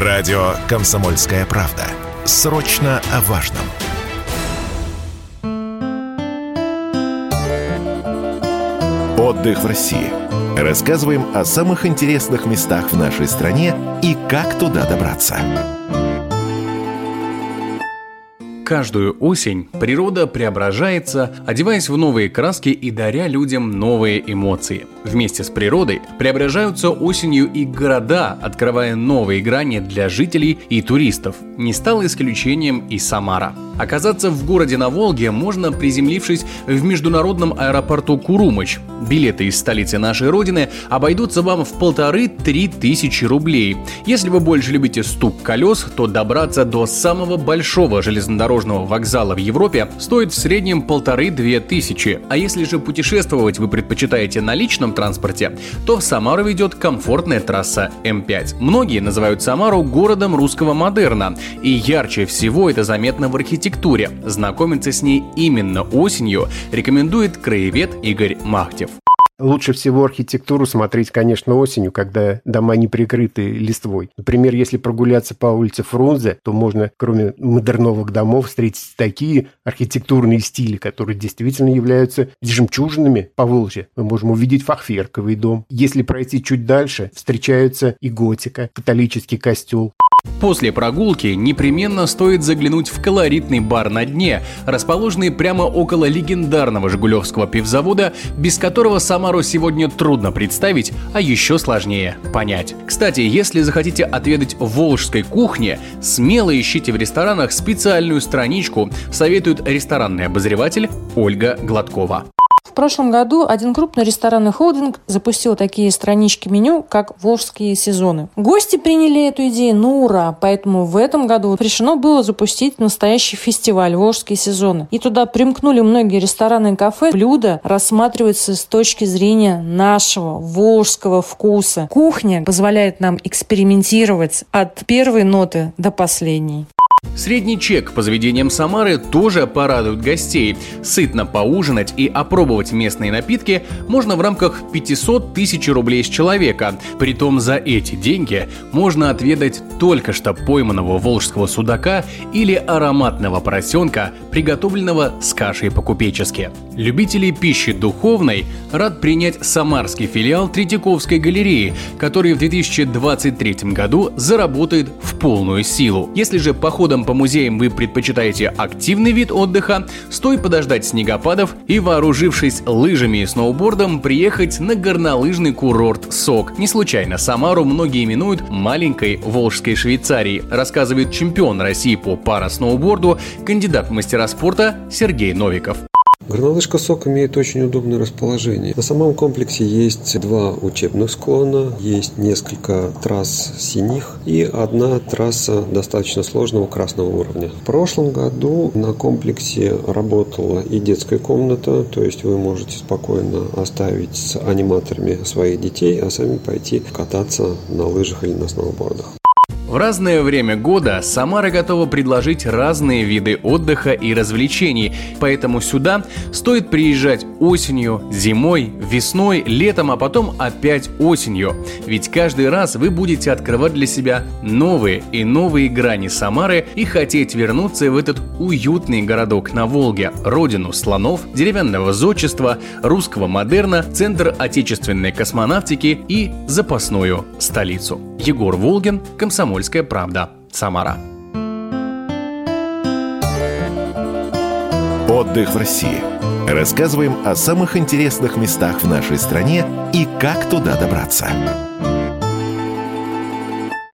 Радио «Комсомольская правда». Срочно о важном. Отдых в России. Рассказываем о самых интересных местах в нашей стране и как туда добраться. Каждую осень природа преображается, одеваясь в новые краски и даря людям новые эмоции. Вместе с природой преображаются осенью и города, открывая новые грани для жителей и туристов. Не стал исключением и Самара. Оказаться в городе на Волге можно, приземлившись в международном аэропорту Курумыч. Билеты из столицы нашей родины обойдутся вам в полторы-три тысячи рублей. Если вы больше любите стук колес, то добраться до самого большого железнодорожного вокзала в Европе стоит в среднем полторы-две тысячи. А если же путешествовать вы предпочитаете на личном транспорте, то в Самару ведет комфортная трасса М5. Многие называют Самару городом русского модерна, и ярче всего это заметно в архитектуре архитектуре. Знакомиться с ней именно осенью рекомендует краевед Игорь Махтев. Лучше всего архитектуру смотреть, конечно, осенью, когда дома не прикрыты листвой. Например, если прогуляться по улице Фрунзе, то можно, кроме модерновых домов, встретить такие архитектурные стили, которые действительно являются жемчужинами по Волжье. Мы можем увидеть фахверковый дом. Если пройти чуть дальше, встречаются и готика, католический костел. После прогулки непременно стоит заглянуть в колоритный бар на дне, расположенный прямо около легендарного Жигулевского пивзавода, без которого Самару сегодня трудно представить, а еще сложнее понять. Кстати, если захотите отведать волжской кухни, смело ищите в ресторанах специальную страничку, советует ресторанный обозреватель Ольга Гладкова прошлом году один крупный ресторанный холдинг запустил такие странички меню, как «Волжские сезоны». Гости приняли эту идею на ура, поэтому в этом году решено было запустить настоящий фестиваль «Волжские сезоны». И туда примкнули многие рестораны и кафе. Блюда рассматриваются с точки зрения нашего волжского вкуса. Кухня позволяет нам экспериментировать от первой ноты до последней. Средний чек по заведениям Самары тоже порадует гостей. Сытно поужинать и опробовать местные напитки можно в рамках 500 тысяч рублей с человека. Притом за эти деньги можно отведать только что пойманного волжского судака или ароматного поросенка, приготовленного с кашей по-купечески. Любителей пищи духовной рад принять самарский филиал Третьяковской галереи, который в 2023 году заработает в полную силу. Если же поход походом по музеям вы предпочитаете активный вид отдыха, стоит подождать снегопадов и, вооружившись лыжами и сноубордом, приехать на горнолыжный курорт СОК. Не случайно Самару многие именуют маленькой Волжской Швейцарией, рассказывает чемпион России по парасноуборду, кандидат в мастера спорта Сергей Новиков. Горнолыжка СОК имеет очень удобное расположение. На самом комплексе есть два учебных склона, есть несколько трасс синих и одна трасса достаточно сложного красного уровня. В прошлом году на комплексе работала и детская комната, то есть вы можете спокойно оставить с аниматорами своих детей, а сами пойти кататься на лыжах или на сноубордах. В разное время года Самара готова предложить разные виды отдыха и развлечений, поэтому сюда стоит приезжать осенью, зимой, весной, летом, а потом опять осенью. Ведь каждый раз вы будете открывать для себя новые и новые грани Самары и хотеть вернуться в этот уютный городок на Волге, родину слонов, деревянного зодчества, русского модерна, центр отечественной космонавтики и запасную столицу. Егор Волгин, Комсомольская правда, Самара. Отдых в России. Рассказываем о самых интересных местах в нашей стране и как туда добраться.